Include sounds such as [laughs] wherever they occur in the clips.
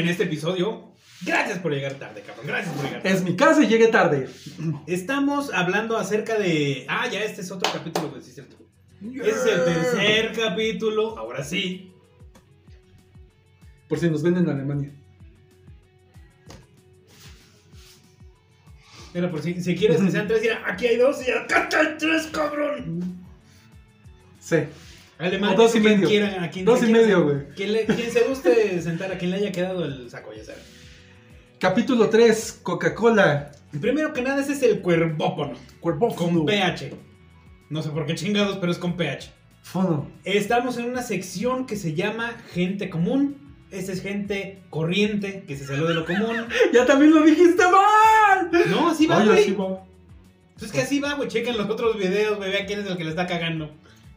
en este episodio. Gracias por llegar tarde, cabrón. Gracias por llegar tarde. Es mi casa y llegué tarde. Estamos hablando acerca de. Ah, ya este es otro capítulo, güey, sí es cierto. Ese es el tercer capítulo. Ahora sí. Por si nos ven en Alemania. Mira, por si, si quieres que sean tres, ya, aquí hay dos y acá hay tres, cabrón. Sí. Alemán, dos y quien medio. quiera, a quien Dos y medio, güey. Quien, se guste [laughs] sentar, a quien le haya quedado el saco, ya saben. Capítulo 3, Coca-Cola. Primero que nada, ese es el cuervópono. Cuerpo Con pH. No sé por qué chingados, pero es con pH. Fono. Estamos en una sección que se llama gente común. Esa es gente corriente que se salió de lo común. [laughs] ¡Ya también lo dijiste mal! No, así va, güey. sí. Pues es que así va, güey. Chequen los otros videos, güey. Vean quién es el que le está cagando.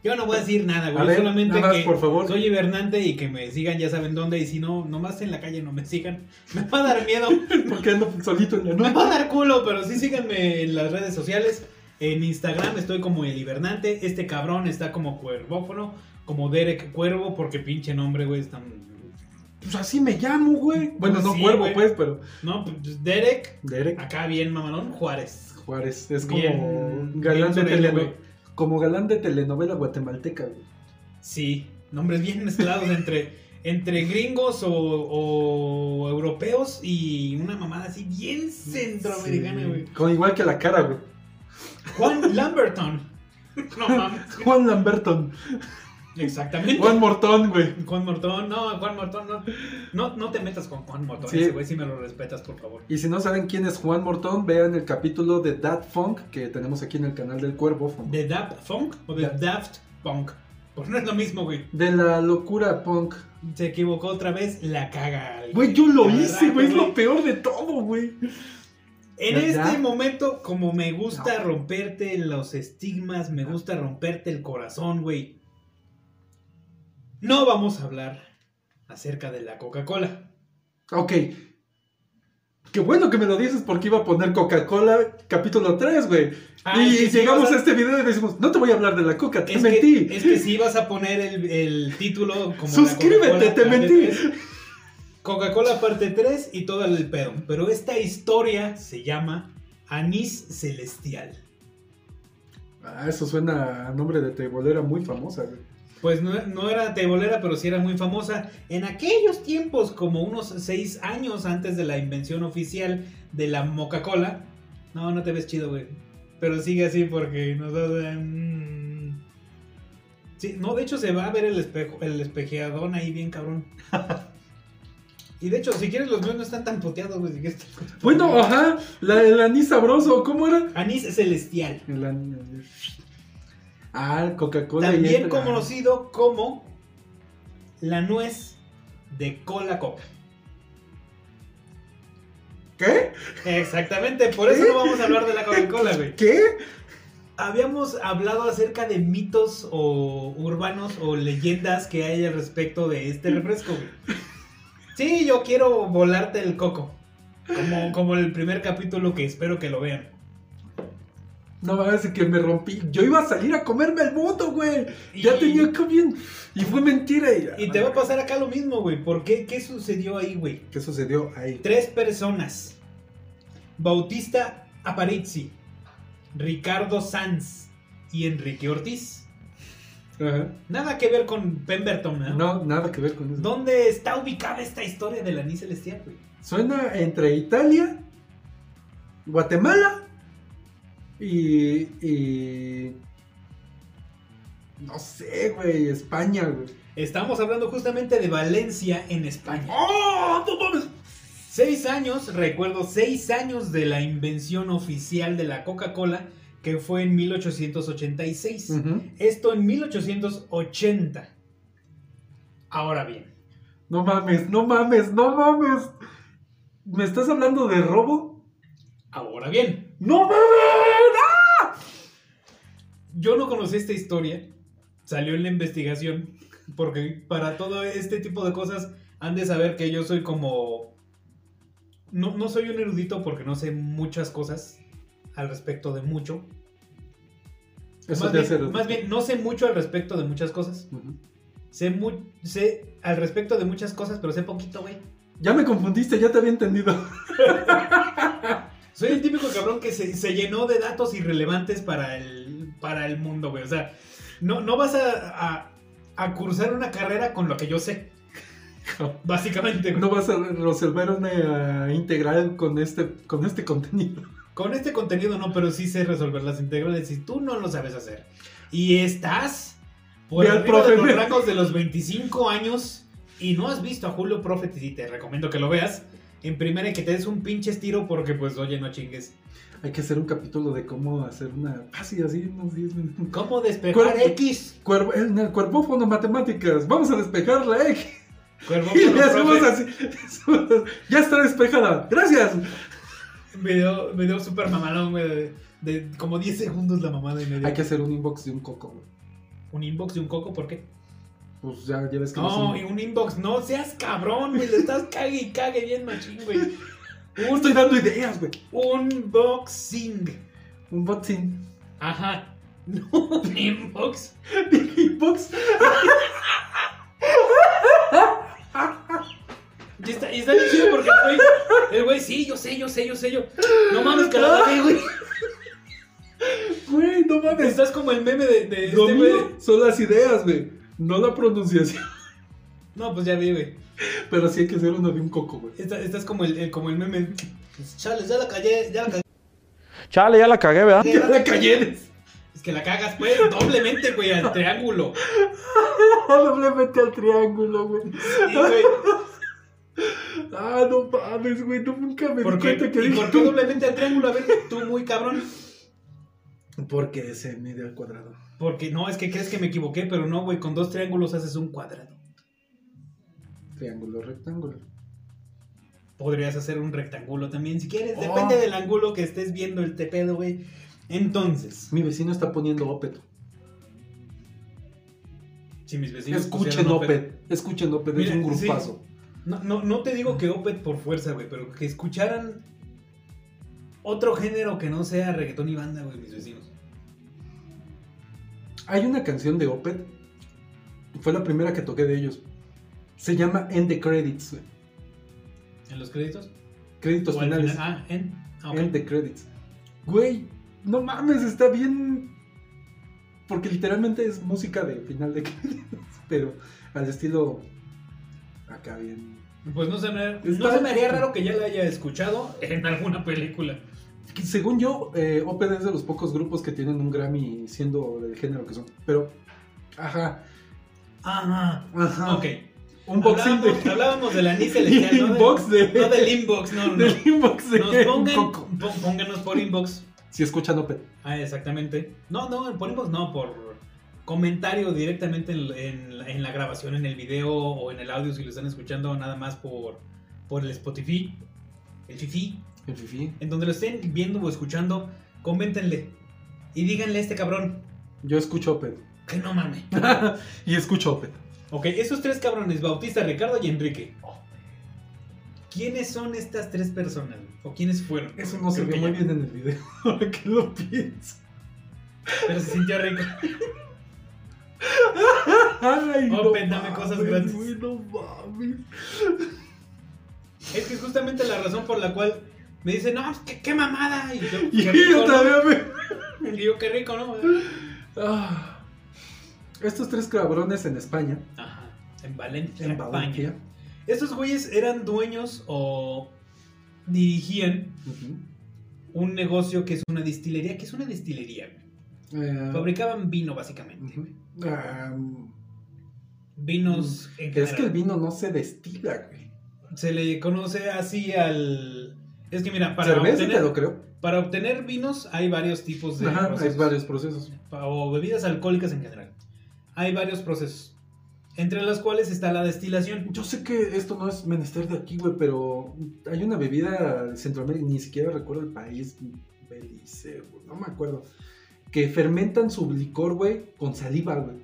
Yo no voy a decir nada, güey. ver, Solamente nada más, que por favor. soy hibernante y que me sigan, ya saben dónde. Y si no, nomás en la calle no me sigan. [laughs] Me va a dar miedo. [laughs] Porque ando solito en la Me noche. va a dar culo, pero sí síganme en las redes sociales. En Instagram estoy como el hibernante. Este cabrón está como cuervófono. Como Derek Cuervo, porque pinche nombre, güey. Está... Pues así me llamo, güey. Bueno, no Sí, cuervo, güey. pues, pero. No, pues Derek. Derek Acá bien, mamalón. Juárez. Juárez. Es como Bien- galán bien de güey. Como galán de telenovela guatemalteca, güey. Sí, nombres bien mezclados entre, [laughs] entre gringos o, o europeos y una mamada así bien centroamericana, Sí. güey. Con igual que la cara, güey. Juan Lamberton. [laughs] No mames. Juan Lamberton. Exactamente. Juan Mortón, güey. Juan Mortón, no, Juan Mortón, no. No, no te metas con Juan Mortón, Sí. ese güey sí me lo respetas, por favor. Y si no saben quién es Juan Mortón, vean el capítulo de That Funk que tenemos aquí en el canal del Cuervo. ¿De Daft Funk o de Da- Daft Punk? Pues no es lo mismo, güey. De la locura punk. Se equivocó otra vez, la caga. Güey, yo lo hice, güey. Es lo peor de todo, güey. En ¿Verdad? este momento, como me gusta romperte los estigmas, me gusta romperte el corazón, güey. No vamos a hablar acerca de la Coca-Cola. Ok. Qué bueno que me lo dices porque iba a poner Coca-Cola capítulo 3, güey. Ah, y es que sí llegamos a- a este video y decimos, no te voy a hablar de la coca, te Es mentí. que, es que si vas a poner el, el título como Suscríbete, te mentí. 3. Coca-Cola parte 3 y todo el pedo. Pero esta historia se llama Anís Celestial. Ah, eso suena a nombre de tebolera muy famosa, güey. Pues no, no era tebolera, pero sí era muy famosa. En aquellos tiempos, como unos 6 años antes de la invención oficial de la Coca-Cola. No, no te ves chido, güey. Pero sigue así porque nos da... mm. Sí, no, de hecho se va a ver el espejo, el espejeadón ahí bien cabrón. [laughs] Y de hecho, si quieres, los míos no están tan puteados, güey. si Bueno, ajá, la, el anís sabroso, ¿cómo era? Anís celestial. El anís. Ah, Coca-Cola. También conocido como la nuez de cola coca. ¿Qué? Exactamente, por eso no vamos a hablar de la Coca-Cola, güey. ¿Qué? Habíamos hablado acerca de mitos o urbanos o leyendas que hay al respecto de este refresco, güey. Sí, yo quiero volarte el coco. Como, como el primer capítulo que espero que lo vean. No me hagas que me rompí. Yo iba a salir a comerme el voto, güey. Ya tenía que bien. Y fue mentira. Y, Y te va a pasar acá lo mismo, güey. ¿Por qué? ¿Qué sucedió ahí, güey? ¿Qué sucedió ahí? Tres personas. Bautista Aparici, Ricardo Sanz y Enrique Ortiz. Ajá. Nada que ver con Pemberton, ¿no? No, nada que ver con eso. ¿Dónde está ubicada esta historia del anís celestial, güey? Suena entre Italia, Guatemala y. y no sé, güey, España, güey. Estamos hablando justamente de Valencia, en España. ¡Oh! ¡No mames! Seis años, recuerdo, seis años de la invención oficial de la Coca-Cola, que fue en 1886. Ujú. Esto en 1880. Ahora bien, No mames, no mames, no mames. ¿Me estás hablando de robo? ahora bien, ¡No mames! Yo no conocí esta historia, salió en la investigación, porque para todo este tipo de cosas han de saber que yo soy como... No, no soy un erudito porque no sé muchas cosas al respecto de mucho. Eso más, te bien, hace- más bien, no sé mucho al respecto de muchas cosas. Sé, mu- sé al respecto de muchas cosas, pero sé poquito, güey. Ya me confundiste, ya te había entendido. [laughs] Soy el típico cabrón que se, se llenó de datos irrelevantes para el, para el mundo, güey. O sea, no, no vas a, a, a cursar una carrera con lo que yo sé. [laughs] Básicamente, güey. No vas a resolver una integral con este, con este contenido. Con este contenido no, pero sí sé resolver las integrales y tú no lo sabes hacer. Y estás por al arriba de profe. los de los 25 años y no has visto a Julio Prophet y te recomiendo que lo veas. En primera que te des un pinche estiro porque pues oye, no chingues. Hay que hacer un capítulo de cómo hacer una. Así, así, unos 10 minutos. ¿Cómo despejar X? Cuervo- en el cuerpófono matemáticas, vamos a despejar la X. [laughs] Y le hacemos así. Ya está despejada. Gracias. Video, video super mamalón, güey. De, de como 10 segundos la mamada y media. Hay que hacer un inbox de un coco, güey. Un inbox de un coco, ¿por qué? Pues ya, ya ves que No, y un inbox, no seas cabrón, güey. Le estás cague y cague bien machín, güey. Un Estoy dando ideas, güey. unboxing. Un boxing. Ajá. No, inbox. Inbox. Y está, y está bien chido porque el güey, el güey, sí, yo sé, yo sé, yo sé, yo. No mames, que la cagué, güey. Güey, no mames. Estás como el meme de, de Lo este güey. son las ideas, güey. No la pronunciación. No, pues ya vi, güey. Pero sí hay que hacer uno de un coco, güey. Está- Estás como el, el- como el meme. Chales, ya la callé, ya la cagué. Chale, ya la cagué, ¿verdad? Ya la calleres. Es que la cagas, pues, doblemente, güey, al triángulo. [laughs] Doblemente al triángulo, güey. Sí, güey. Ah, no mames, güey. No, nunca me ¿Por di qué? cuenta que ¿Y dije. por qué doblemente al triángulo? A ver, tú muy cabrón. Porque se mide al cuadrado. Porque no, es que crees que me equivoqué, pero no, güey, con dos triángulos haces un cuadrado. Triángulo, rectángulo. Podrías hacer un rectángulo también si quieres. Oh. Depende del ángulo que estés viendo el tepedo, güey. Entonces, Mi vecino está poniendo Opet. si mis vecinos Escuchen Opet- Opet. Escuchen Opet. Mira, es un sí. grupazo. No, no, no te digo que Opet por fuerza, güey, pero que escucharan otro género que no sea reggaetón y banda, güey, mis vecinos. Hay una canción de Opet. Fue la primera que toqué de ellos. Se llama End the Credits, güey. ¿En los créditos? Créditos ¿O al finales. final? Ah, en. ah. End the Credits. Güey, no mames, está bien. Porque literalmente es música de final de [laughs] créditos. Pero al estilo. Acá bien. Pues no se, me, no se me haría raro que ya la haya escuchado en alguna película. Según yo, eh, Opet es de los pocos grupos que tienen un Grammy siendo del género que son. Pero. Ajá. Ajá. Ajá. Ok. Un boxing hablábamos, de. hablábamos del anís celestial, [laughs] ¿no? Inbox de- No del inbox, no, no. Del inbox de Nos pongan, pónganos por inbox. Si escuchan Opet. Ah, exactamente. No, no, por inbox no, por comentario directamente en, en la- en la grabación, en el video o en el audio si lo están escuchando nada más por, por el Spotify, el Fifi, El Fifi. en donde lo estén viendo o escuchando, coméntenle y díganle a este cabrón Yo escucho Opet. que no mame. [laughs] y escucho Opet. Ok, esos tres cabrones, Bautista, Ricardo y Enrique. ¿Quiénes son estas tres personas? ¿O quiénes fueron? Eso no se ve que muy bien en el video. [laughs] Ahora que lo pienso. Pero se sintió rico. Ay, cosas güey, no mames. Es que es justamente la razón por la cual me dicen, no, ¿qué, qué mamada. Y yo, [laughs] Y qué rico, [laughs] yo ¿no? todavía me. Y qué rico, ¿no? Ah. Estos tres cabrones en España, Ajá, en Valencia. en España. Valencia, Estos güeyes eran dueños o dirigían un negocio que es una destilería. que es una destilería? eh, Fabricaban vino, básicamente. ujú, ah, Vinos en es que el vino no se destila, güey. Se le conoce así al... Es que mira, para Cerveza obtener, te lo creo. para obtener vinos hay varios tipos de Ajá, hay varios procesos. o bebidas alcohólicas en general. Hay varios procesos, entre las cuales está la destilación. Yo sé que esto no es menester de aquí, güey, pero hay una bebida de Centroamérica, ni siquiera recuerdo el país, Belice, güey, no me acuerdo, que fermentan su licor, güey, con saliva, güey.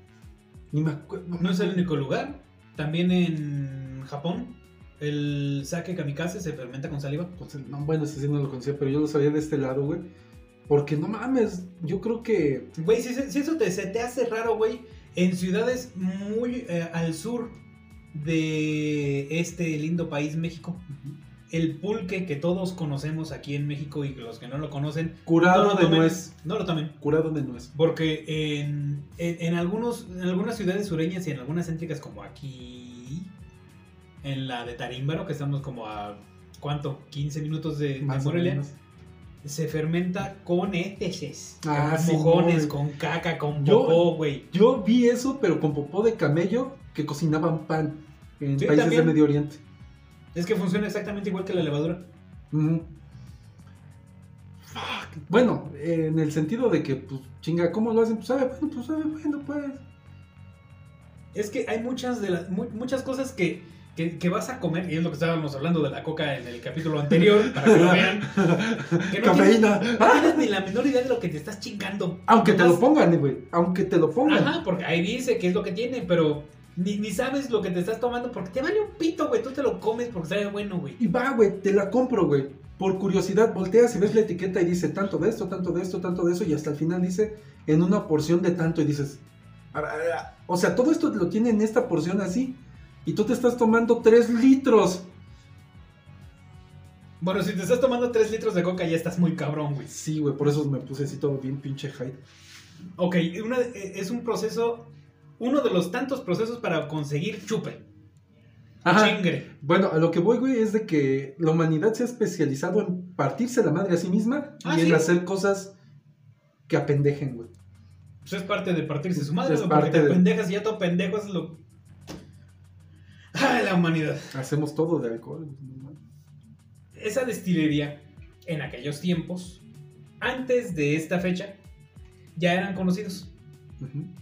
Ni me acuerdo. No es el único lugar. También en Japón, el sake kamikaze se fermenta con saliva. No, bueno, ese sí no lo conocía, pero yo lo sabía de este lado, güey. Porque no mames, yo creo que. Güey, si, si eso te, se te hace raro, güey, en ciudades muy eh, al sur de este lindo país México. El pulque que todos conocemos aquí en México y los que no lo conocen, Curado no lo de tomen. nuez. No lo tomen. Curado de nuez. Porque en, en, en algunos, en algunas ciudades sureñas y en algunas céntricas como aquí, en la de Tarímbaro, que estamos como a, ¿cuánto? 15 minutos de, de o Morelia, menos. Se fermenta con heces. Ah, con sí, mojones, con caca, con Yo- popó, güey. Yo vi eso, pero con popó de camello que cocinaban pan en Sí, países también. de Medio Oriente. Es que funciona exactamente igual que la levadura. Fuck. Bueno, en el sentido de que, pues, chinga, ¿cómo lo hacen? Pues sabe, bueno, pues sabe, bueno, pues. Es que hay muchas de las mu- muchas cosas que, que, que vas a comer, y es lo que estábamos hablando de la coca en el capítulo anterior, para que lo [laughs] vean. Que no Cafeína. tienes, no tienes ni la menor idea de lo que te estás chingando. Aunque te lo pongan, güey. Aunque te lo pongan. Ajá, porque ahí dice que es lo que tiene, pero ni, ni sabes lo que te estás tomando porque te vale un pito, güey. Tú te lo comes porque sabe bueno, güey. Y va, güey, te la compro, güey. Por curiosidad, volteas y ves la etiqueta y dice tanto de esto, tanto de esto, tanto de eso, y hasta el final dice en una porción de tanto, y dices, o sea, todo esto lo tiene en esta porción así, y tú te estás tomando 3 litros. Bueno, si te estás tomando 3 litros de coca ya estás muy cabrón, güey. Sí, güey, por eso me puse así todo bien pinche high. Ok, una- eh, es un proceso, uno de los tantos procesos para conseguir chupe. Chingre. Bueno, a lo que voy, güey, es de que la humanidad se ha especializado en partirse la madre a sí misma Ah, y en hacer cosas que apendejen, güey. Pues es parte de partirse su madre, Es güey, porque parte te de- pendejas y ya todo pendejo es lo... [laughs] Ay, la humanidad. Hacemos todo de alcohol. güey. Esa destilería, en aquellos tiempos, antes de esta fecha, ya eran conocidos.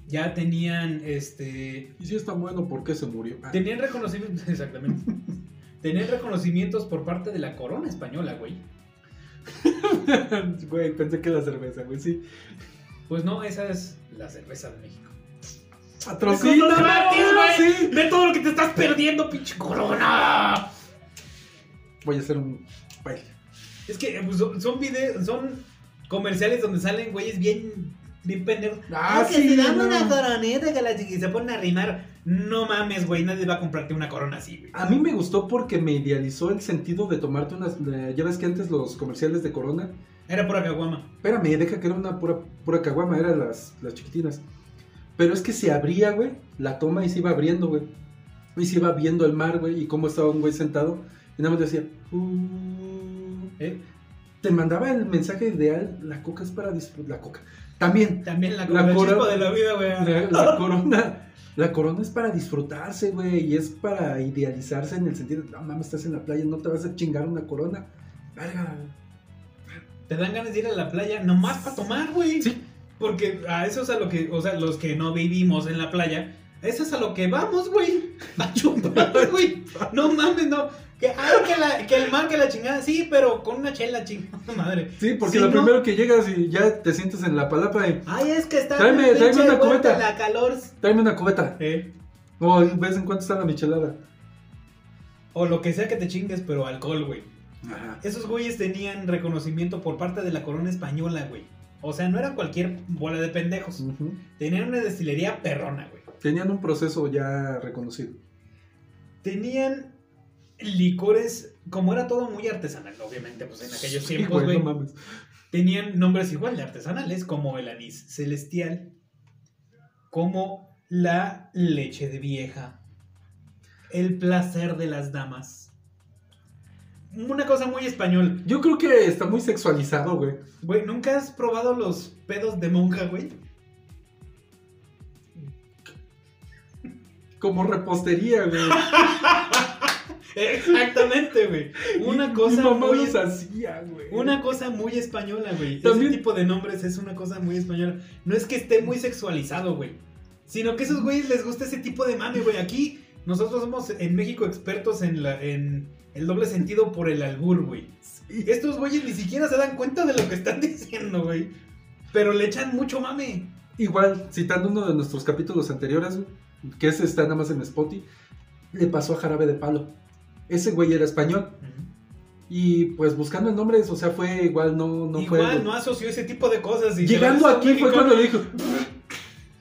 Ya tenían, este... Y si es tan bueno, ¿por qué se murió? Ah. Tenían reconocimientos, [laughs] exactamente. tenían reconocimientos por parte de la corona española, güey. [laughs] Güey, pensé que era cerveza, güey, sí. Pues no, esa es la cerveza de México. ¡Patrocina! ¡Cosas gratis, güey! Sí. ¡Ve todo lo que te estás perdiendo, pinche corona! Voy a hacer un baile. Es que pues, son, son videos, son comerciales donde salen güeyes bien, bien pendejos. Ah, que sí, se dan no. una coroneta que la y se ponen a rimar. No mames, güey, nadie va a comprarte una corona así, güey. A mí me gustó porque me idealizó el sentido de tomarte unas. de- ya ves que antes los comerciales de Corona. Era pura caguama. Espérame, deja que era una pura, pura caguama, eran las, las chiquitinas. Pero es que se abría, güey, la toma y se iba abriendo, güey. Y se iba viendo el mar, güey, y cómo estaba un güey sentado. Y nada más decía. "Uh". ¿eh? Te mandaba el mensaje ideal: la coca es para disfrutar. La coca. También, También la, La chispa de la vida, güey. La, la [laughs] corona. La corona es para disfrutarse, güey. Y es para idealizarse en el sentido de, no mames, estás en la playa, no te vas a chingar una corona. Verga. Te dan ganas de ir a la playa nomás para tomar, güey. Sí. Porque a eso es a lo que, o sea, los que no vivimos en la playa, eso es a lo que vamos, güey. [laughs] A chupar, [laughs] güey. No mames, no. Que, ay, que, la- que el mar, que la chingada. Sí, pero con una chela, chingada [laughs] madre. Sí, porque Si lo no- primero que llegas y ya te sientes en la palapa y Ay, es que está. Tráeme- tráeme una cubeta. La calor. tráeme una cubeta. Eh, O ves en cuánto está la michelada. O lo que sea que te chingues, pero alcohol, güey. Ajá. Esos güeyes tenían reconocimiento por parte de la corona española, güey. O sea, no era cualquier bola de pendejos. Tenían una destilería perrona, güey. Tenían un proceso ya reconocido. Tenían licores, como era todo muy artesanal, obviamente, pues en aquellos Sí, tiempos, güey. no mames. tenían nombres igual de artesanales, como el anís celestial, como la leche de vieja, el placer de las damas. Una cosa muy español. Yo creo que está muy sexualizado, güey. Güey, ¿nunca has probado los pedos de monja, güey? Como repostería, güey. [laughs] Exactamente, güey. Una Mi cosa mamá muy los hacía, güey. Una cosa muy española, güey. También- Ese tipo de nombres es una cosa muy española. No es que esté muy sexualizado, güey. Sino que a esos güeyes les gusta ese tipo de mame, güey. Aquí nosotros somos en México expertos en, la, en el doble sentido por el albur, güey. Sí. Estos güeyes ni siquiera se dan cuenta de lo que están [laughs] diciendo, güey. Pero le echan mucho mame. Igual, citando uno de nuestros capítulos anteriores, güey, que ese está nada más en Spotify, le pasó a Jarabe de Palo. Ese güey era español. Y pues buscando el nombre, o sea, fue igual, no, no Igual fue. no asoció ese tipo de cosas. y Llegando aquí fue cuando le dijo.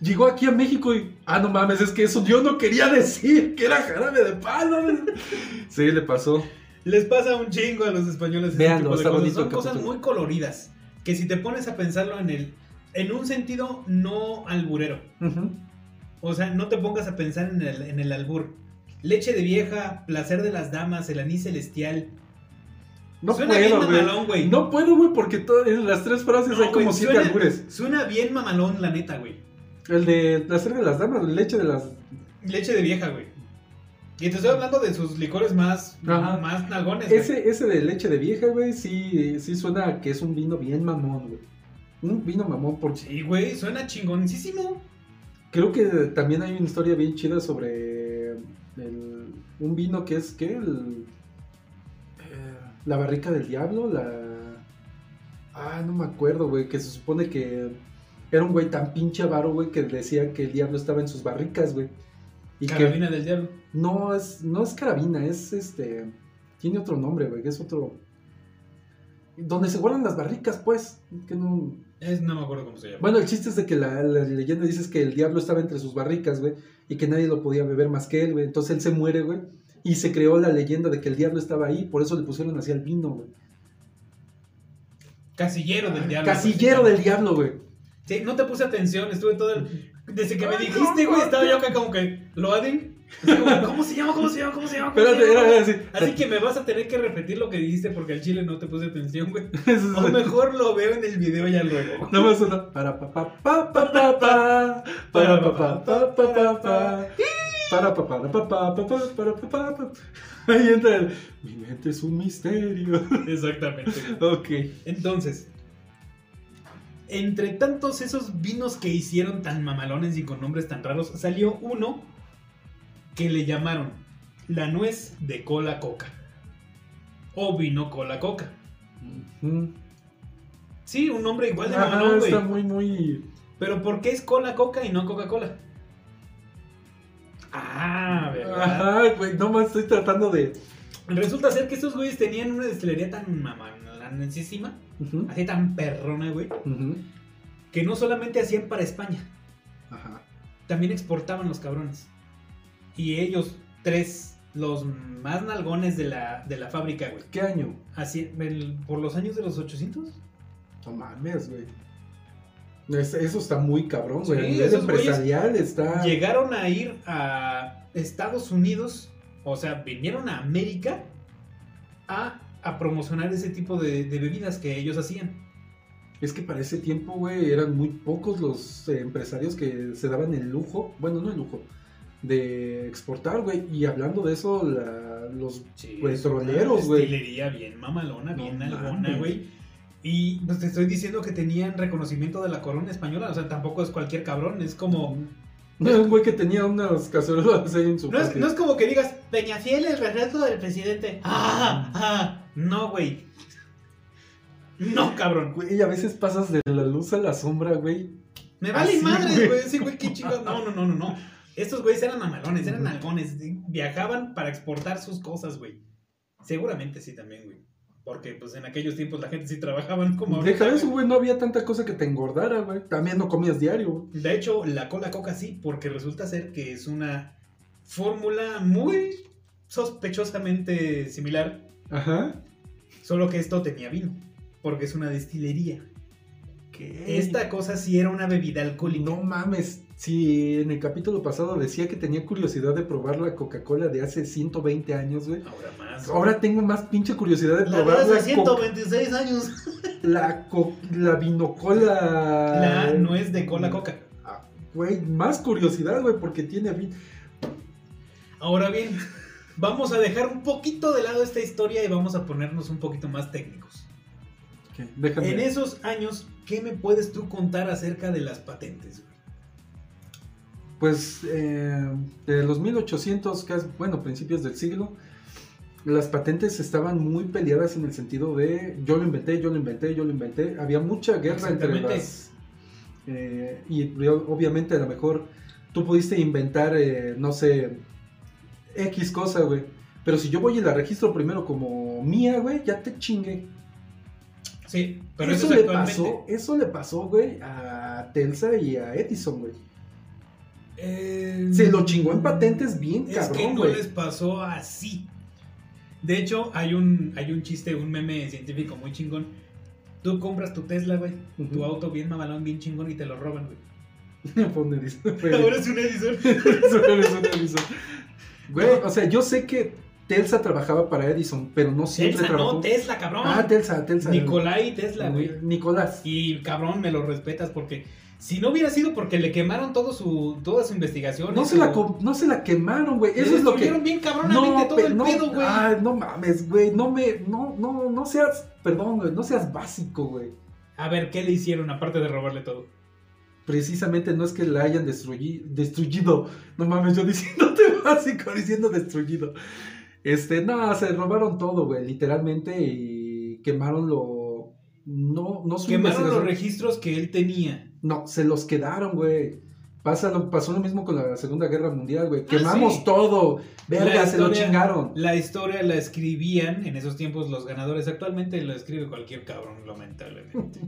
Llegó aquí a México y. Ah, no mames, es que eso yo no quería decir que era jarabe de palo. [laughs] Sí, le pasó. Les pasa un chingo a los españoles. ese Véanlo, tipo de está cosas. bonito Son cosas capítulo. muy coloridas. Que si te pones a pensarlo en el. En un sentido no alburero. O sea, no te pongas a pensar en el, en el albur. Leche de vieja, placer de las damas, el anís celestial. No Suena bien puedo, güey. mamalón, güey. No puedo, güey, porque en las tres frases No, hay como güey, siete suena- albures. Suena bien mamalón, la neta, güey. El de placer de las damas, leche de las. Leche de vieja, güey. Y te estoy hablando de sus licores más, Ajá. más nalgones. güey. Ese, ese de leche de vieja, güey, sí, sí suena que es un vino bien mamón, güey. Un vino mamón, porque Sí, güey, suena chingoncísimo. creo que también hay una historia bien chida sobre el- un vino que es, ¿qué? El- eh, la barrica del diablo, la... Ah, no me acuerdo, güey, que se supone que era un güey tan pinche avaro, güey, que decía que el diablo estaba en sus barricas, güey. Y que Carabina del diablo. no es, no es carabina, es este. Tiene otro nombre, güey, que es otro. Donde se guardan las barricas, pues. Que no... Es, no me acuerdo cómo se llama. Bueno, el chiste es de que la, la leyenda dice es que el diablo estaba entre sus barricas, güey. Y que nadie lo podía beber más que él, güey. Entonces él se muere, güey. Y se creó la leyenda de que el diablo estaba ahí. Por eso le pusieron así al vino, güey. Casillero del diablo. Casillero del diablo, güey. Sí, no te puse atención, estuve todo el... Desde que me dijiste, güey, estaba yo acá como que... ¿Lo Adin? Así como, ¿Cómo se llama? ¿Cómo se llama? ¿Cómo se llama? ¿Cómo se Espérate, era así. Así que me vas a tener que repetir lo que dijiste porque al chile no te puse atención, güey. O mejor lo veo en el video ya luego. Nada más una. Para pa pa pa pa pa pa. Para pa pa pa pa pa pa. Para pa pa pa pa pa para pa pa pa. Ahí entra el. Mi mente es un misterio. Exactamente. Ok. Entonces, entre tantos esos vinos que hicieron tan mamalones y con nombres tan raros, salió uno que le llamaron la nuez de cola coca. O vino cola coca. Sí, un nombre igual de mamalón, güey. está muy, muy. Pero ¿por qué es cola coca y no Coca-Cola? Ah, ¿verdad? Ajá, güey. No más estoy tratando de. Resulta ser que estos güeyes tenían una destilería tan así tan perrona, güey, que no solamente hacían para España, Ajá. también exportaban los cabrones. Y ellos, tres, los más nalgones de la, de la fábrica, güey. ¿Qué año? Así, el- por los años de los 800. No mames, güey. Es- Eso está muy cabrón, güey. Sí, güeyes empresarial está. Llegaron a ir a Estados Unidos, o sea, vinieron a América a, a promocionar ese tipo de, de bebidas que ellos hacían. Es que para ese tiempo, güey, eran muy pocos los eh, empresarios que se daban el lujo, bueno, no el lujo, de exportar, güey. Y hablando de eso, la- los Sí, Petroleros, es güey. Destilería bien mamalona, bien No algona, mames. güey. Y pues te estoy diciendo que tenían reconocimiento de la corona española, o sea, tampoco es cualquier cabrón, es como... No, [laughs] era un güey que tenía unas cacerolas ahí en su No es, no es como que digas, Peñafiel, el retrato del presidente. ¡Ah! ¡Ah! No, güey. No, cabrón. Güey, a veces pasas de la luz a la sombra, güey. Me vale Así, madres, güey. Sí, güey, qué chingados. No, no, no, no, no. Estos güeyes eran mamalones, eran algones. Viajaban para exportar sus cosas, güey. Seguramente sí también, güey. Porque pues en aquellos tiempos la gente sí trabajaban como ahorita, Deja eso, güey. no había tanta cosa que te engordara, güey. También no comías diario. De hecho, la cola coca sí, porque resulta ser que es una fórmula muy sospechosamente similar, Ajá. Solo que esto tenía vino, porque es una destilería. ¿Qué? Esta cosa sí era una bebida alcohólica. No mames. Si en el capítulo pasado decía que tenía curiosidad de probar la Coca-Cola de hace 120 años, güey. Ahora más. Ahora tengo más pinche curiosidad de la probar de hace co- 126 años. la, co- la vinocola. La nuez de cola coca. Ah, Güey, más curiosidad, güey, porque tiene vin- Ahora bien, vamos a dejar un poquito de lado esta historia y vamos a ponernos un poquito más técnicos. ¿Qué? Déjame. En esos años, ¿qué me puedes tú contar acerca de las patentes? Pues eh, de los 1800, casi- bueno, principios del siglo, las patentes estaban muy peleadas en el sentido de yo lo inventé, yo lo inventé, yo lo inventé. Había mucha guerra entre las... eh, y obviamente a lo mejor tú pudiste inventar, eh, no sé, X cosa, güey. Pero si yo voy y la registro primero como mía, güey, ya te chingué. Sí, pero eso, eso, es le pasó, eso le pasó, güey, a Telsa y a Edison, güey. Eh, Se lo chingó en patentes bien Es que no les pasó así. De hecho, hay un, hay un chiste, un meme científico muy chingón. Tú compras tu Tesla, güey. Tu auto bien mamalón, bien chingón y te lo roban, güey. [laughs] [laughs] [laughs] Ahora es un Edison. Eso es un Edison. Güey, o sea, yo sé que Telsa trabajaba para Edison, pero no siempre Tesla, trabajó. no, Tesla, cabrón. Ah, Telsa, Telsa. Nicolai Tesla, güey. Nicolás. Y cabrón, me lo respetas porque si no hubiera sido porque le quemaron todo su, toda su investigación. No se, la, no se la quemaron, güey. Eso es lo que. bien cabronamente No, todo el no, pedo, güey. Ay, no mames, güey. No me. No, no, no seas. Perdón, güey. No seas básico, güey. A ver, ¿qué le hicieron aparte de robarle todo? Precisamente no es que la hayan destruido. No mames, yo diciéndote [laughs] básico, diciendo destruido. Este, no, se robaron todo, güey, literalmente, y quemaron lo. No, no su Quemaron los registros que él tenía. No, se los quedaron, güey. Pasa lo- pasó lo mismo con la Segunda Guerra Mundial, güey. Ah, Quemamos sí. todo. Verga, se lo chingaron. La historia la escribían en esos tiempos los ganadores. Actualmente lo escribe cualquier cabrón, lamentablemente.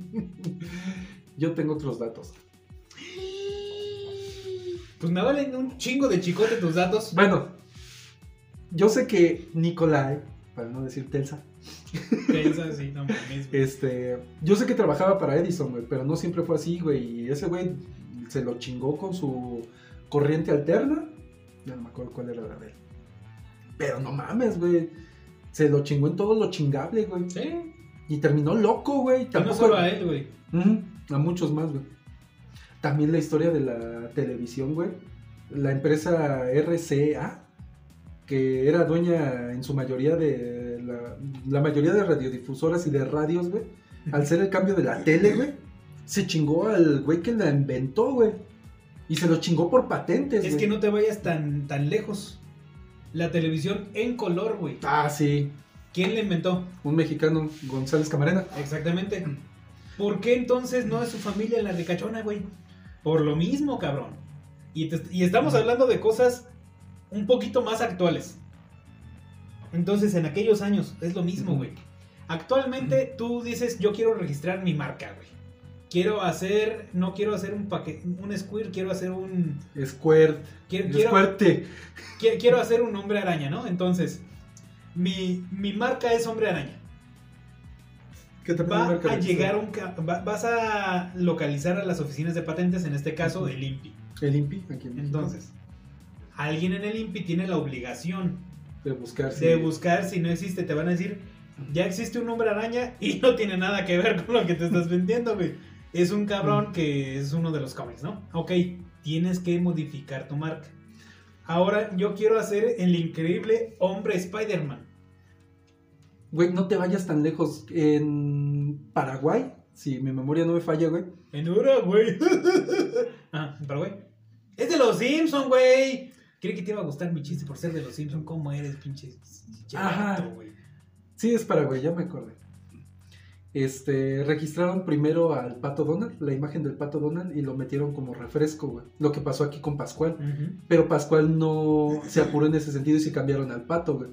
[laughs] Yo tengo otros datos. Pues me valen un chingo de chicote tus datos. Bueno, yo sé que Nicolai, para no decir Telsa, Piensa así, no mames. Este, yo sé que trabajaba para Edison, güey, pero no siempre fue así, güey. Y ese güey se lo chingó con su corriente alterna. Ya no me acuerdo cuál era la de él. Pero no mames, güey. Se lo chingó en todo lo chingable, güey. Sí. Y terminó loco, güey. Y no solo a él, güey. A muchos más, güey. También la historia de la televisión, güey. La empresa RCA, que era dueña en su mayoría de la, la mayoría de radiodifusoras y de radios, güey. Al ser el cambio de la tele, güey, se chingó al güey que la inventó, güey. Y se lo chingó por patentes, Es güey. que no te vayas tan, tan lejos. La televisión en color, güey. Ah, sí. ¿Quién la inventó? Un mexicano, González Camarena. Exactamente. ¿Por qué entonces no es su familia la ricachona, güey? Por lo mismo, cabrón. Y, te- y estamos hablando de cosas un poquito más actuales. Entonces, en aquellos años, es lo mismo, güey. Actualmente tú dices, yo quiero registrar mi marca, güey. Quiero hacer, no quiero hacer un paquete, un square, quiero hacer un... Squirt. Quiero, quiero, quiero hacer un hombre araña, ¿no? Entonces, mi, mi marca es hombre araña. ¿Qué te Va a llegar un... va- vas a localizar a las oficinas de patentes, en este caso el INPI. El INPI, aquí en. Entonces, alguien en el INPI tiene la obligación De buscar si- de buscar si no existe. Te van a decir, ya existe un hombre araña y [laughs] no tiene nada que ver con lo que te estás [laughs] vendiendo, güey. Es un cabrón que es uno de los cómics, ¿no? Ok, tienes que modificar tu marca. Ahora yo quiero hacer el increíble hombre Spider-Man. Güey, no te vayas tan lejos. En Paraguay, si mi memoria no me falla, güey. En Uruguay. [laughs] ah, en Paraguay. Es de los Simpson, güey. Creí que te iba a gustar mi chiste por ser de los Simpson. ¿Cómo eres, pinche? Ajá. chato, güey? Sí, es Paraguay, ya me acordé. Este, registraron primero al pato Donald, la imagen del pato Donald, y lo metieron como refresco, güey. Lo que pasó aquí con Pascual. Pero Pascual no se apuró en ese sentido y se cambiaron al pato, güey.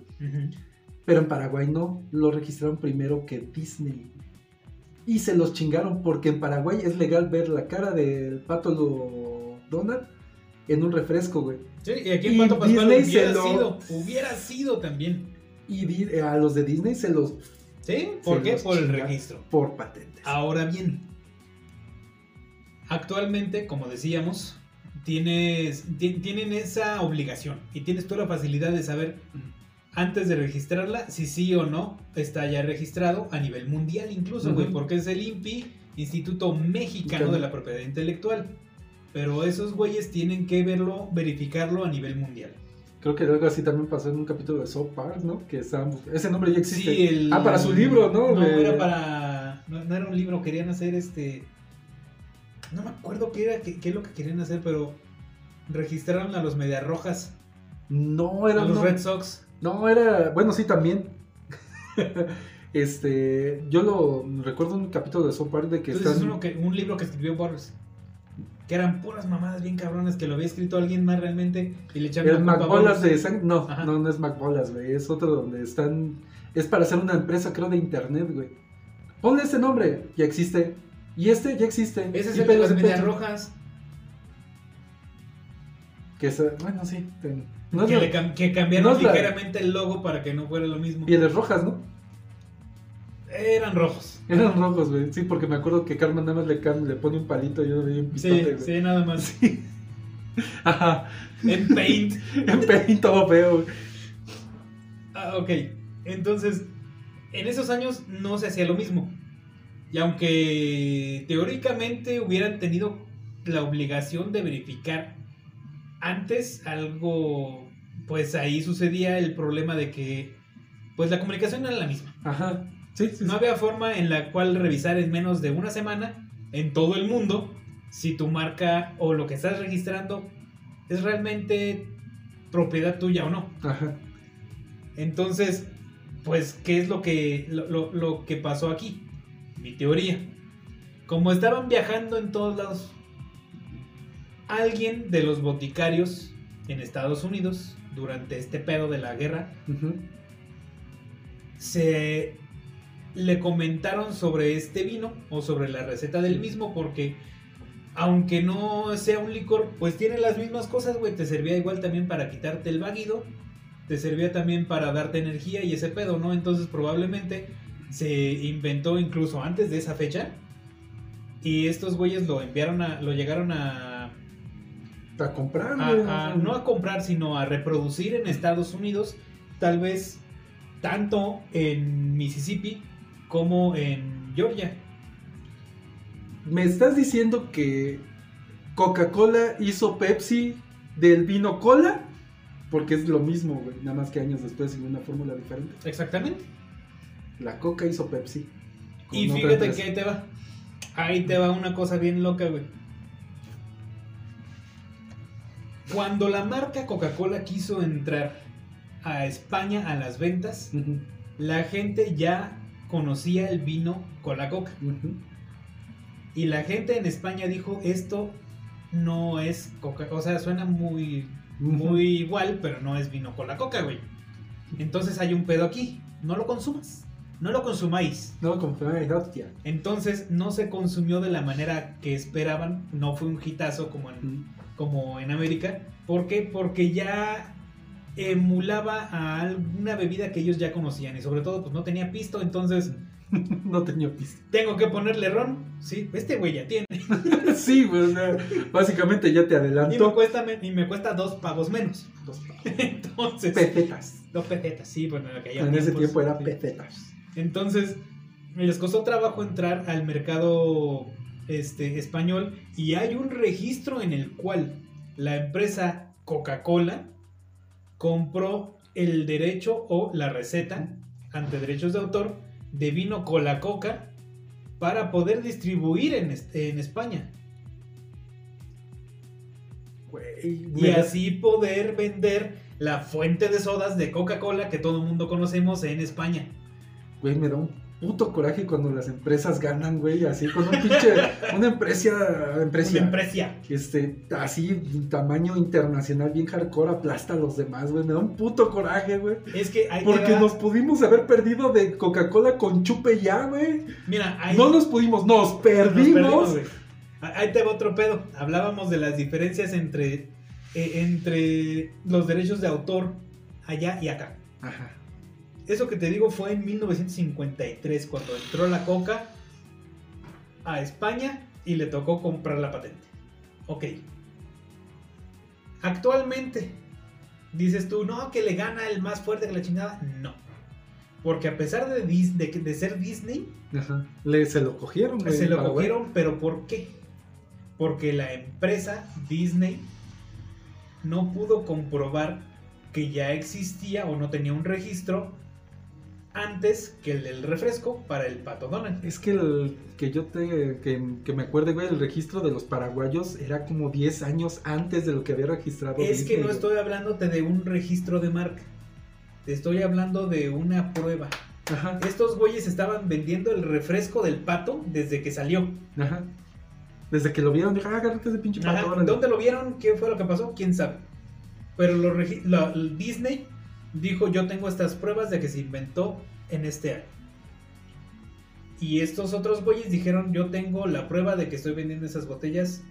Pero en Paraguay no, lo registraron primero que Disney. Y se los chingaron porque en Paraguay es legal ver la cara del pato lo Donald en un refresco, güey. Sí, y aquí en Pato Pascual Disney hubiera se lo- sido, hubiera sido también. Y eh, a los de Disney se los ¿Sí? ¿Por qué? Por el registro. por patentes. Ahora bien, actualmente, como decíamos, tienes, ti- tienen esa obligación y tienes toda la facilidad de saber antes de registrarla si sí o no está ya registrado a nivel mundial incluso, güey, porque es el INPI, Instituto Mexicano de la Propiedad Intelectual. Pero esos güeyes tienen que verlo, verificarlo a nivel mundial. Creo que algo así también pasó en un capítulo de South Park, ¿no? Que bus- ese nombre ya existe. Sí, el... Ah, para su libro, ¿no? No, De- era para... No, no era un libro, querían hacer este... No me acuerdo qué era, qué, qué es lo que querían hacer, pero registraron a los Medias Rojas, No a era los no, Red Sox. No era, bueno, sí también. [laughs] este, yo lo recuerdo en un capítulo de South Park de que Entonces es están uno que, un libro que escribió Boris. Que eran puras mamadas bien cabronas que lo había escrito alguien más realmente y le echaron el McBolas de sangre, no, Ajá. no, no es McBolas, güey, es otro donde están es para hacer una empresa creo de internet, güey. Ponle ese nombre, ya existe. Y este ya existe. Ese es Y el de las Medias. Rojas. Que bueno, sí. ten- no es que, la- le cam- que cambiaron no es la- ligeramente el logo para que no fuera lo mismo. Pieles rojas, ¿no? Eran rojos. Eran rojos, güey. Sí, porque me acuerdo que Carmen nada más le, le pone un palito y yo le un Sí, pistote, güey. sí, nada más. [laughs] Ajá. En Paint. [laughs] En pelín todo feo, güey. Ah, ok. Entonces, en esos años no se hacía lo mismo. Y aunque teóricamente hubieran tenido la obligación de verificar antes algo, pues ahí sucedía el problema de que, pues la comunicación no era la misma. Ajá. Sí, sí, No sí. había forma en la cual revisar en menos de una semana en todo el mundo si tu marca o lo que estás registrando es realmente propiedad tuya o no. Ajá. Entonces, pues, ¿qué es lo que, lo, lo- lo que pasó aquí? Mi teoría. Como estaban viajando en todos lados, alguien de los boticarios en Estados Unidos, durante este pedo de la guerra, se le comentaron sobre este vino o sobre la receta del mismo porque aunque no sea un licor, pues tiene las mismas cosas, güey, te servía igual también para quitarte el vaguido, te servía también para darte energía y ese pedo, ¿no? Entonces probablemente se inventó incluso antes de esa fecha y estos güeyes lo enviaron a lo llegaron a A comprar, a- güey. a- no a comprar, sino a reproducir en Estados Unidos, tal vez tanto en Mississippi como en Georgia. Me estás diciendo que Coca-Cola hizo Pepsi del vino cola? Porque es lo mismo, güey. Nada más que años después en una fórmula diferente. Exactamente. La Coca hizo Pepsi. Y fíjate que ahí te va. Ahí te va una cosa bien loca, güey. Cuando la marca Coca-Cola quiso entrar a España a las ventas, la gente ya conocía el vino con la coca. Y la gente en España dijo, esto no es coca O sea, suena muy, muy igual, pero no es vino con la coca, güey. Entonces hay un pedo aquí. No lo consumas. No lo consumáis. No, compré hostia. Entonces no se consumió de la manera que esperaban. No fue un hitazo como en, como en América. ¿Por qué? Porque ya emulaba a alguna bebida que ellos ya conocían. Y sobre todo, pues no tenía pisto. Entonces, [laughs] No tenía pista. tengo que ponerle ron. Sí, este güey ya tiene. [laughs] sí, básicamente ya te Y me cuesta, me- y me cuesta dos pagos menos. Dos [laughs] Entonces, pesetas. dos pesetas, sí, bueno, en aquella En ese tiempo era pesetas. Entonces, les costó trabajo entrar al mercado este, español y hay un registro en el cual la empresa Coca-Cola compró el derecho o la receta ante derechos de autor de vino Cola Coca para poder distribuir en, este- en España y así poder vender la fuente de sodas de Coca-Cola que todo el mundo conocemos en España. Güey, me da un puto coraje cuando las empresas ganan, güey, así con un pinche, una empresa, empresa, Una empresa. este, así, tamaño internacional, bien hardcore, aplasta a los demás, güey, me da un puto coraje, güey, Es que ahí porque nos pudimos haber perdido de Coca-Cola con chupe ya, güey, Mira, ahí no nos pudimos, nos nos perdimos. Ah, Ahí te va otro pedo. Hablábamos de las diferencias entre, eh, entre los derechos de autor allá y acá. Ajá, Eso que te digo fue en 1953, cuando entró la coca a España y le tocó comprar la patente. Ok. Actualmente, dices tú, no, que le gana el más fuerte que la chingada. No. Porque a pesar de, Dis- de, que- de ser Disney, ajá, Le, se lo cogieron, güey, se lo cogieron, pero ¿por qué? Porque la empresa Disney no pudo comprobar que ya existía o no tenía un registro antes que el del refresco para el pato Donald. Es que el que yo te que, que me acuerde, güey, el registro de los paraguayos era como 10 años antes de lo que había registrado. Es Disney, que no estoy hablándote de un registro de marca. Te estoy hablando de una prueba. Ajá, Estos güeyes estaban vendiendo el refresco del pato desde que salió. ajá. Desde que lo vieron, dije, ah, agárrate ese pinche Ajá, pato. órale". ¿Dónde lo vieron? ¿Qué fue lo que pasó? ¿Quién sabe? Pero lo la- Disney dijo, yo tengo estas pruebas de que se inventó en este año. Y estos otros güeyes dijeron, yo tengo la prueba de que estoy vendiendo esas botellas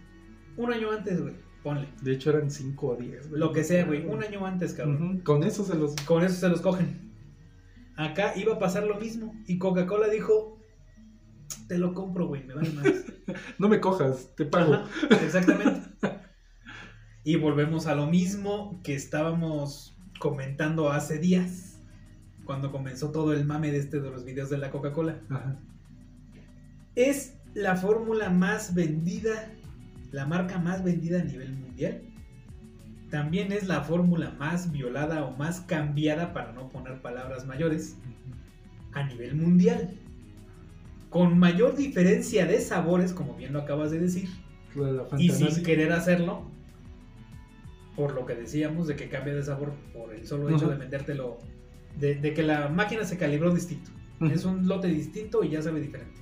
un año antes, güey. Ponle. De hecho eran 5 o 10. Lo que sea, güey. Un año antes, cabrón. Con eso se los... Con eso se los cogen. Acá iba a pasar lo mismo. Y Coca-Cola dijo: Te lo compro, güey, me vale más. [laughs] No me cojas, te pago. Ajá, exactamente. Y volvemos a lo mismo que estábamos comentando hace días. Cuando comenzó todo el mame de este de los videos de la Coca-Cola. Es la fórmula más vendida, la marca más vendida a nivel mundial. También es la fórmula más violada o más cambiada, para no poner palabras mayores, a nivel mundial. Con mayor diferencia de sabores, como bien lo acabas de decir, y sin querer hacerlo, por lo que decíamos de que cambia de sabor por el solo hecho de vendértelo, de, de que la máquina se calibró distinto. Es un lote distinto y ya sabe diferente.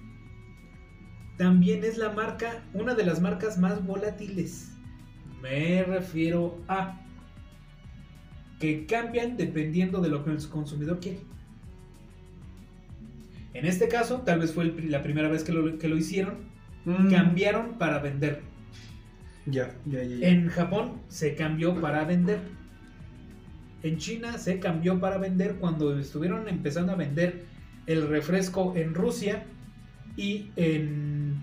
También es la marca, una de las marcas más volátiles. Me refiero a que cambian dependiendo de lo que el consumidor quiere. En este caso, tal vez fue el la primera vez que lo, que lo hicieron, Mm, cambiaron para vender. Ya, ya, ya. ya. En Japón se cambió para vender. En China se cambió para vender cuando estuvieron empezando a vender el refresco en Rusia y en,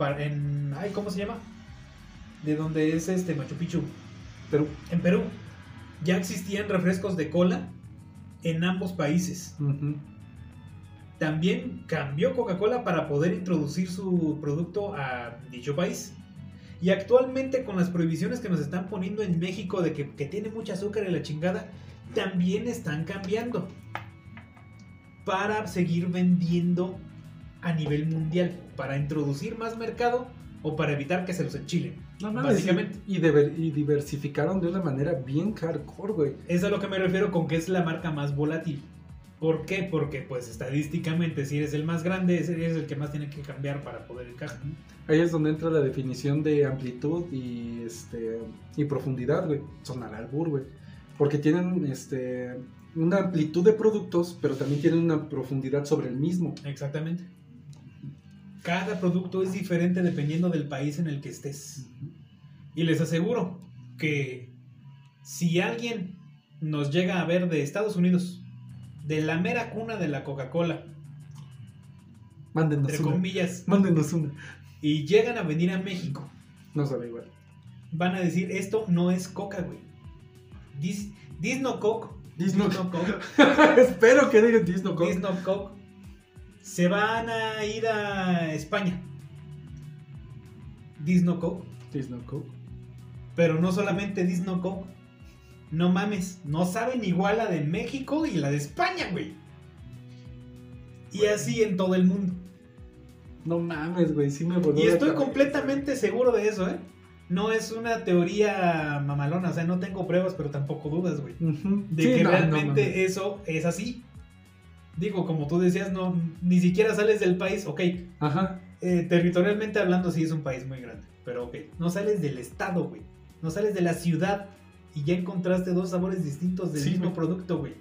ay, ¿cómo se llama? De donde es este Machu Picchu, Pero, en Perú. Ya existían refrescos de cola en ambos países. También cambió Coca-Cola para poder introducir su producto a dicho país. Y actualmente con las prohibiciones que nos están poniendo en México de que, que tiene mucha azúcar y la chingada, también están cambiando. Para seguir vendiendo a nivel mundial. Para introducir más mercado o para evitar que se los enchilen. No mames, Básicamente. Y, y diversificaron de una manera bien hardcore, güey. Es a lo que me refiero con que es la marca más volátil. ¿Por qué? Porque pues estadísticamente si eres el más grande, eres el que más tiene que cambiar para poder encajar. Ahí es donde entra la definición de amplitud y este y profundidad, güey. Son al albur, güey. Porque tienen este una amplitud de productos, pero también tienen una profundidad sobre el mismo. Exactamente. Cada producto es diferente dependiendo del país en el que estés. Y les aseguro que si alguien nos llega a ver de Estados Unidos, de la mera cuna de la Coca-Cola, Mándenos entre una. comillas, Mándenos una. y llegan a venir a México, No sabe igual. van a decir, esto no es Coca, güey. This, this no Coke. This no Coke. [laughs] Espero que digan Disney Coke. This no Coke. Se van a ir a España. This no Coke. Disney Coke. Pero no solamente This no Coke. No mames, no saben igual la de México y la de España, güey. Y así en todo el mundo. No mames, güey, sí me Y estoy completamente seguro de eso, ¿eh? No es una teoría mamalona, o sea, no tengo pruebas, pero tampoco dudas, güey. De Sí, que no, realmente eso es así. Digo, como tú decías, no, ni siquiera sales del país, ok. Ajá. eh, territorialmente hablando, sí es un país muy grande, pero ok. No sales del estado, güey. No sales de la ciudad y ya encontraste dos sabores distintos del Sí, mismo producto, güey.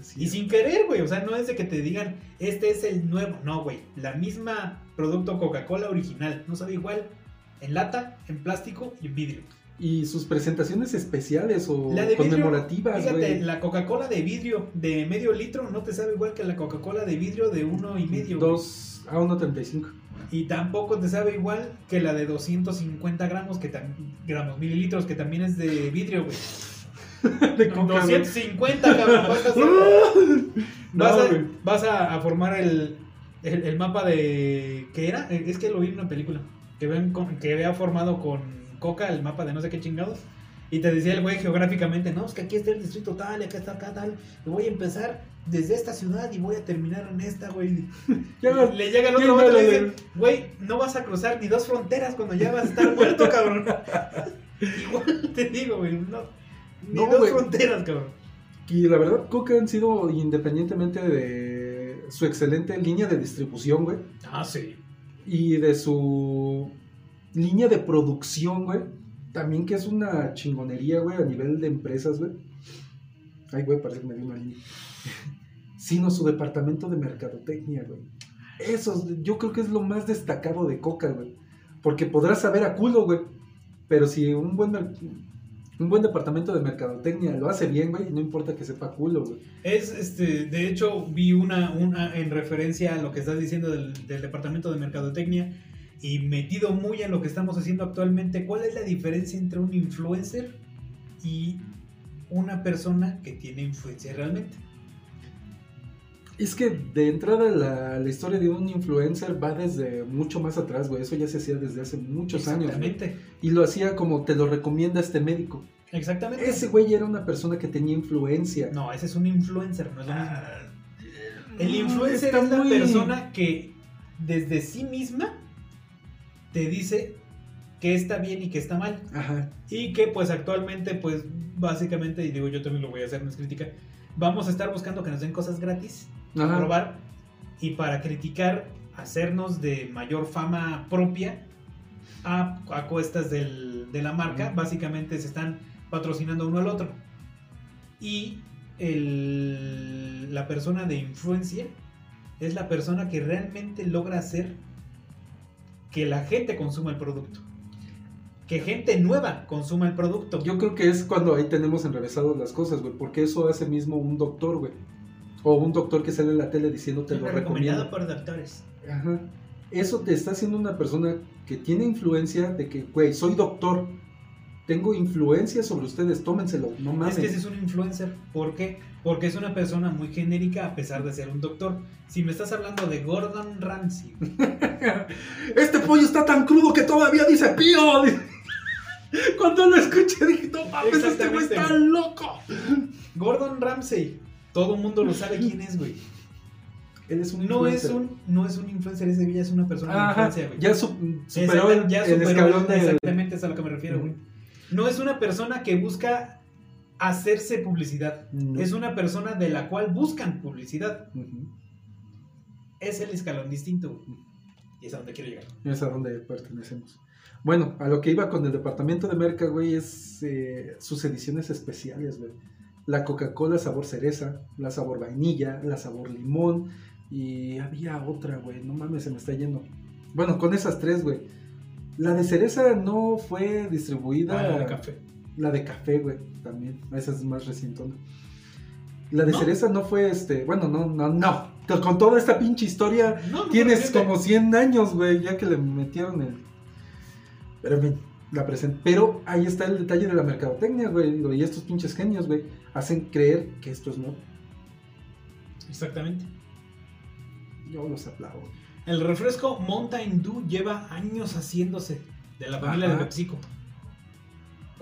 Sí. Y sin querer, güey. O sea, no es de que te digan, este es el nuevo. No, güey. La misma producto Coca-Cola original. No sabe igual en lata, en plástico y en vidrio. Y sus presentaciones especiales o La de vidrio, conmemorativas, fíjate, la Coca-Cola de vidrio de medio litro no te sabe igual que la Coca-Cola de vidrio de uno y medio. Dos a 1.35. Y tampoco te sabe igual que la de 250 gramos, que gramos, mililitros, que también es de vidrio, güey. [laughs] De coca, güey. 250, cabrón. Vas a, [laughs] hacer- No, vas a- vas a- a formar el, el, el mapa de... ¿Qué era? Es que lo vi en una película. Que, ven con- que había formado con Coca el mapa de no sé qué chingados. Y te decía el güey geográficamente, no, es que aquí está el distrito tal, y acá está acá tal. Y voy a empezar desde esta ciudad y voy a terminar en esta, güey. [laughs] Le llega el ¿quién otro y le dice, güey, no vas a cruzar ni dos fronteras cuando ya vas a estar muerto, cabrón. [laughs] Igual te digo, güey, no, ni No, dos güey. fronteras, cabrón. Y la verdad, Coca han sido, independientemente de su excelente línea de distribución, güey, Ah, sí. y de su línea de producción, güey, también que es una chingonería, güey, a nivel de empresas, güey. Ay, güey, parece que me dio una línea. [laughs] Sino su departamento de mercadotecnia, güey. Eso, yo creo que es lo más destacado de Coca, güey. Porque podrás saber a culo, güey. Pero si un buen... Un buen departamento de mercadotecnia lo hace bien, güey, no importa que sepa culo, güey. Es, este, de hecho, vi una, una en referencia a lo que estás diciendo del, del departamento de mercadotecnia y metido muy en lo que estamos haciendo actualmente. ¿Cuál es la diferencia entre un influencer y una persona que tiene influencia realmente? Es que de entrada la, la historia de un influencer va desde mucho más atrás, güey. Eso ya se hacía desde hace muchos años. Exactamente. Y lo hacía como te lo recomienda este médico. Exactamente. Ese güey era una persona que tenía influencia. No, ese es un influencer, no es lo mismo. Ah, El influencer es la muy- persona que desde sí misma te dice que está bien y que está mal. Ajá. Y que pues actualmente pues básicamente, y digo yo también lo voy a hacer, no es crítica, vamos a estar buscando que nos den cosas gratis, Ajá. probar, y para criticar, hacernos de mayor fama propia a, a cuestas del- de la marca. Básicamente se están patrocinando uno al otro. Y el- la persona de influencia es la persona que realmente logra hacer que la gente consuma el producto. Que gente nueva consuma el producto. Yo creo que es cuando ahí tenemos enrevesadas las cosas, güey. Porque eso hace mismo un doctor, güey. O un doctor que sale en la tele diciendo te lo recomendado recomiendo. por doctores. Ajá. Eso te está haciendo una persona que tiene influencia de que, güey, soy doctor. Tengo influencia sobre ustedes, tómenselo, no mames. Es que ese es un influencer. ¿Por qué? Porque es una persona muy genérica a pesar de ser un doctor. Si me estás hablando de Gordon Ramsay, [laughs] Este pollo está tan crudo que todavía dice pío. [laughs] Cuando lo escuché dije, no mames, este güey está loco. Gordon Ramsay, todo el mundo lo sabe quién es, güey. Él es un No es influencer. un, no es un influencer, ese ya es una persona de influencia, güey. ya su- superó el, ya el superó escalón de... Exactamente, es a lo que me refiero, güey. No es una persona que busca hacerse publicidad. No. Es una persona de la cual buscan publicidad. Es el escalón distinto. Y es a donde quiero llegar. Es a donde pertenecemos. Bueno, a lo que iba con el departamento de merca, güey, es eh, sus ediciones especiales, güey. La Coca-Cola sabor cereza, la sabor vainilla, la sabor limón y había otra, güey, no mames, se me está yendo. Bueno, con esas tres, güey. La de cereza no fue distribuida. Ah, la de café. La de café, güey, también. Esa es más recientona. La de ¿No? cereza no fue este. Bueno, no, no, no. Con toda esta pinche historia No, no Tienes como 100 años, güey, ya que le metieron el... Pero en fin, la present. Pero ahí está el detalle de la mercadotecnia, güey. Y estos pinches genios, güey, hacen creer que esto es nuevo. Exactamente. Yo los aplaudo. El refresco Mountain Dew lleva años haciéndose de la familia Ajá. de PepsiCo.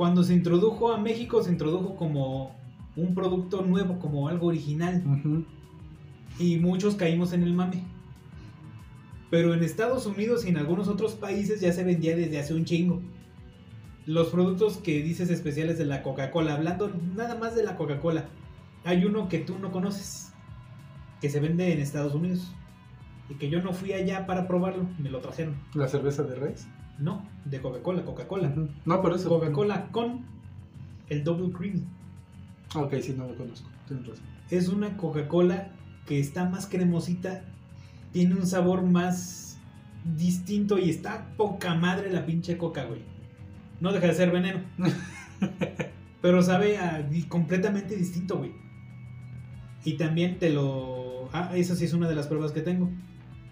Cuando se introdujo a México, se introdujo como un producto nuevo, como algo original. Ujú. Y muchos caímos en el mame. Pero en Estados Unidos y en algunos otros países ya se vendía desde hace un chingo. Los productos que dices especiales de la Coca-Cola, hablando nada más de la Coca-Cola, hay uno que tú no conoces, que se vende en Estados Unidos. Y que yo no fui allá para probarlo, me lo trajeron. La cerveza de Reis. No, de Coca-Cola, Coca-Cola. No, por eso. Coca-Cola con el double cream. Ok, sí, no lo conozco. Tienes razón. Es una Coca-Cola que está más cremosita, tiene un sabor más distinto y está poca madre la pinche coca, güey. No deja de ser veneno. [laughs] Pero sabe a- completamente distinto, güey. Y también te lo... Ah, esa sí es una de las pruebas que tengo.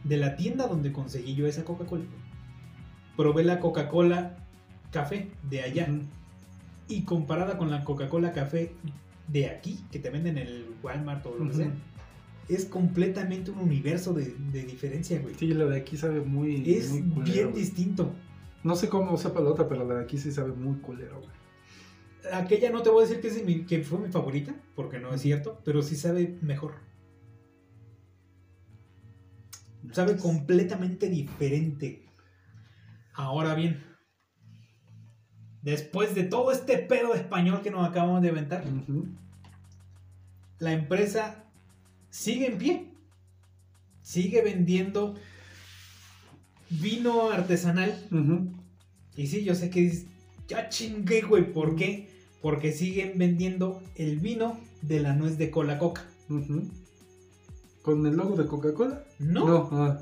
De la tienda donde conseguí yo esa Coca-Cola. Probé la Coca-Cola café de allá. Y comparada con la Coca-Cola café de aquí, que te venden en el Walmart o lo que sea, es completamente un universo de, de diferencia, güey. Sí, la de aquí sabe muy, es muy culero, bien güey. distinto. No sé cómo sepa la otra, pero la de aquí sí sabe muy culero, güey. Aquella no te voy a decir que, es mi- que fue mi favorita, porque no es cierto, pero sí sabe mejor. Sabe completamente diferente. Ahora bien, después de todo este pedo español que nos acabamos de inventar, la empresa sigue en pie. Sigue vendiendo vino artesanal. Y sí, yo sé que dices, ya chingué, güey. ¿Por qué? Porque siguen vendiendo el vino de la nuez de cola coca. ¿Con el logo de Coca-Cola? No, ah.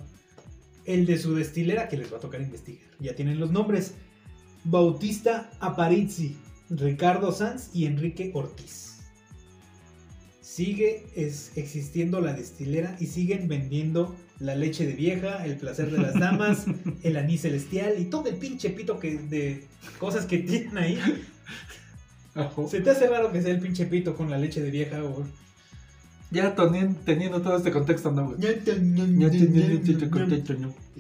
El de su destilera que les va a tocar investigar. Ya tienen los nombres. Bautista Aparici. Ricardo Sanz y Enrique Ortiz. Sigue es, existiendo la destilera y siguen vendiendo la leche de vieja, el placer de las damas, [laughs] el anís celestial y todo el pinche pito que, de cosas que tienen ahí. [laughs] ¿Se te hace raro que sea el pinche pito con la leche de vieja? O... Ya teni- teniendo todo este contexto, no, güey.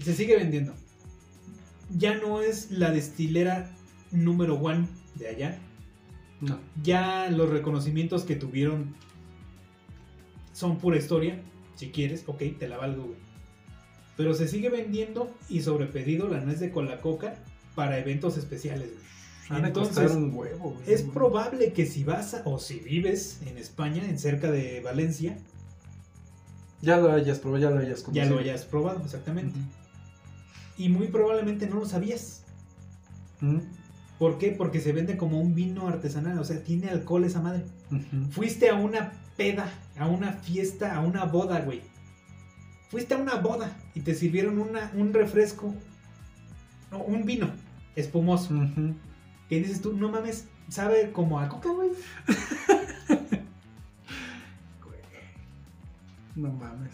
Se sigue vendiendo. Ya no es la destilera número one de allá. No. Ya los reconocimientos que tuvieron son pura historia. Si quieres, ok, te la valgo, güey. Pero se sigue vendiendo y sobre pedido la nuez de cola coca para eventos especiales, güey. Han Entonces, un huevo, güey. Es probable que si vas a- o si vives en España, en cerca de Valencia, Ya lo hayas probado, ya lo hayas ya conocido. lo hayas probado, exactamente. Y muy probablemente no lo sabías. Ujú. ¿Por qué? Porque se vende como un vino artesanal, o sea, tiene alcohol esa madre. Ujú. Fuiste a una peda, a una fiesta, a una boda, güey. Fuiste a una boda y te sirvieron una, un refresco, no, un vino espumoso. Que dices tú, no mames, sabe como a coca, güey. [laughs] No mames.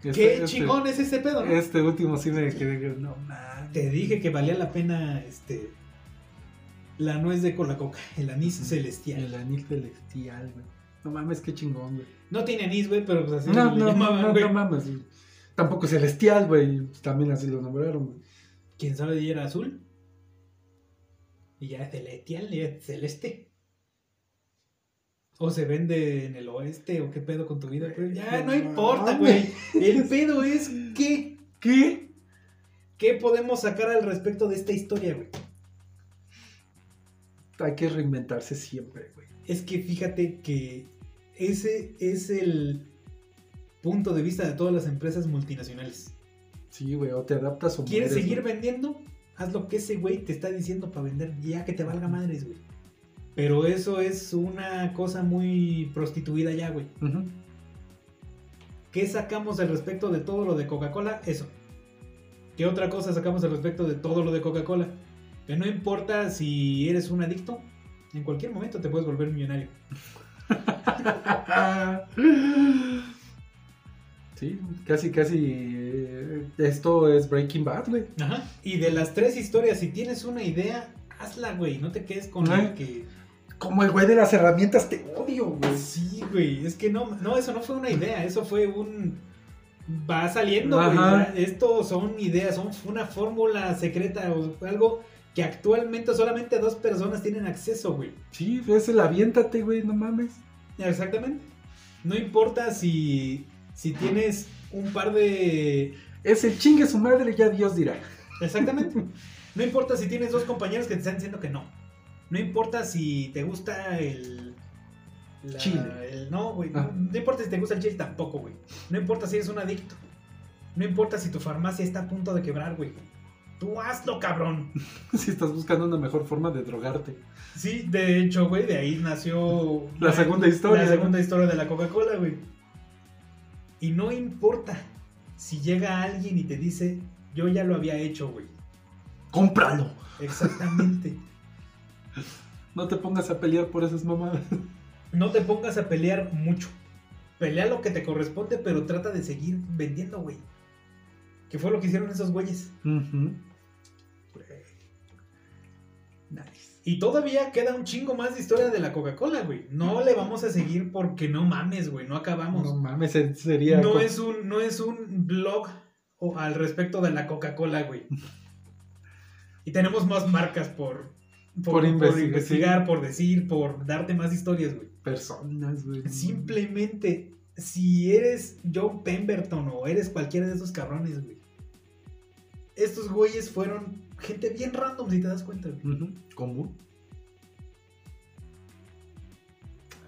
¿Qué Este- este- chingón es ese pedo, no? Este último sí me quedé. No mames. Te dije que valía la pena este la nuez de cola coca, el anís celestial. El anil celestial, güey. No mames, qué chingón, güey. No tiene anís, güey, pero pues así No, no, no, llamaban, no, no mames. Tampoco celestial, güey. También así lo nombraron, güey. ¿Quién sabe si era azul? Y ya es celestial, ya es celeste. O se vende en el oeste, o qué pedo con tu vida. Ya no No importa, güey. El pedo es que. ¿Qué? ¿Qué podemos sacar al respecto de esta historia, güey? Hay que reinventarse siempre, güey. Es que fíjate que ese es el punto de vista de todas las empresas multinacionales. Sí, güey. O te adaptas o ¿Quieres mueres, seguir güey. vendiendo? Haz lo que ese güey te está diciendo para vender, ya que te valga madres, güey. Pero eso es una cosa muy prostituida ya, güey. ¿Qué sacamos al respecto de todo lo de Coca-Cola? Eso. ¿Qué otra cosa sacamos al respecto de todo lo de Coca-Cola? Que no importa si eres un adicto, en cualquier momento te puedes volver millonario. [laughs] Sí, casi, casi. eh, Esto es Breaking Bad, güey. Ajá. Y de las tres historias, si tienes una idea, hazla, güey. No te quedes con la que. Como el güey de las herramientas, te odio, güey. Sí, güey. Es que no, no, eso no fue una idea. Eso fue un. Va saliendo, güey. Ajá. Esto son ideas, son una fórmula secreta o algo que actualmente solamente dos personas tienen acceso, güey. Sí, es el aviéntate, güey, no mames. Exactamente. No importa si, si tienes un par de... Es el chingue su madre, ya Dios dirá. Exactamente. No importa si tienes dos compañeros que te están diciendo que no. No importa si te gusta el... la- Chile. el- no, güey. Ah. No, no importa si te gusta el chile tampoco, güey. No importa si eres un adicto. No importa si tu farmacia está a punto de quebrar, güey. Tú hazlo, cabrón. [laughs] Si estás buscando una mejor forma de drogarte. Sí, de hecho, güey, de ahí nació... La segunda historia, La ¿no? segunda historia de la Coca-Cola, güey. Y no importa si llega alguien y te dice, yo ya lo había hecho, güey. ¡Cómpralo! Exactamente. [laughs] No te pongas a pelear por esas mamadas. no te pongas a pelear mucho. Pelea lo que te corresponde, pero trata de seguir vendiendo, güey. Que fue lo que hicieron esos güeyes. Nice. Y todavía queda un chingo más de historia de la Coca-Cola, güey. No le vamos a seguir porque no mames, güey. No acabamos. No mames, se- sería. no es un no es un blog al respecto de la Coca-Cola, güey. Y tenemos más marcas por por, Por por investigar, investigar, por decir, por darte más historias, güey. Personas, güey. Simplemente si eres Joe Pemberton o eres cualquiera de esos cabrones, güey. Estos güeyes fueron gente bien random si te das cuenta. Ujú. ¿Común?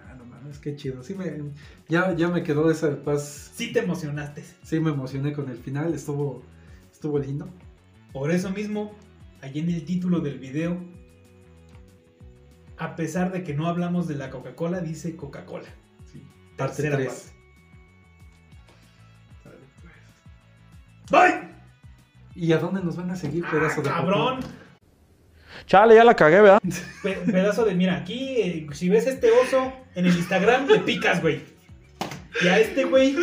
Ah, no mames, qué chido. Sí me, ya, ya me quedó esa paz. Sí te emocionaste. Sí me emocioné con el final. Estuvo, estuvo lindo. Por eso mismo, allí en el título del video, a pesar de que no hablamos de la Coca-Cola, dice Coca-Cola. Sí. Parte Tercera 3. ¡Bye! ¿Y a dónde nos van a seguir, ¡Ah, pedazo de cabrón! Chale, ya la cagué, ¿verdad? Pe- pedazo de, mira, aquí, eh, si ves este oso en el Instagram, le picas, güey. Y a este, güey.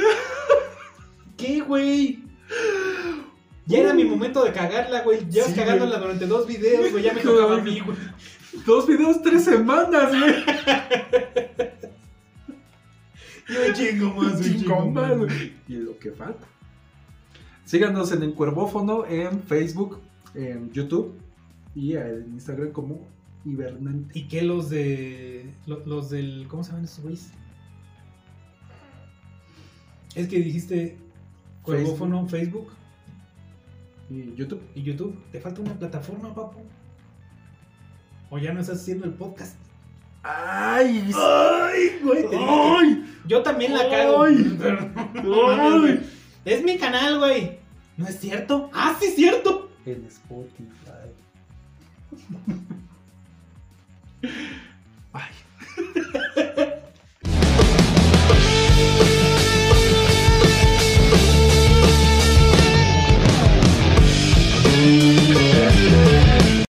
¿Qué, güey? Ya era mi momento de cagarla, güey. Llevas Sí, cagándola durante dos videos, güey. Ya me [laughs] tocaba a mí, güey. Dos videos, tres semanas, güey. [laughs] Yo chingo más, güey. Chingón, man, güey. Y lo que falta. Síganos en Encuervófono en Facebook, en YouTube y en Instagram como Hibernante. ¿Y qué los de. lo- Los del. ¿Cómo se llaman esos güeyes? Es que dijiste. Cuervófono, Facebook Y YouTube. y YouTube. Te falta una plataforma, papu. O ya no estás haciendo el podcast. ¡Ay! ¡Ay, güey! te ¡Ay! Yo también la cago. Ay. [laughs] pero- ¡Ay! Es mi canal, güey. No es cierto. Ah, sí, cierto. El Spotify. Ay.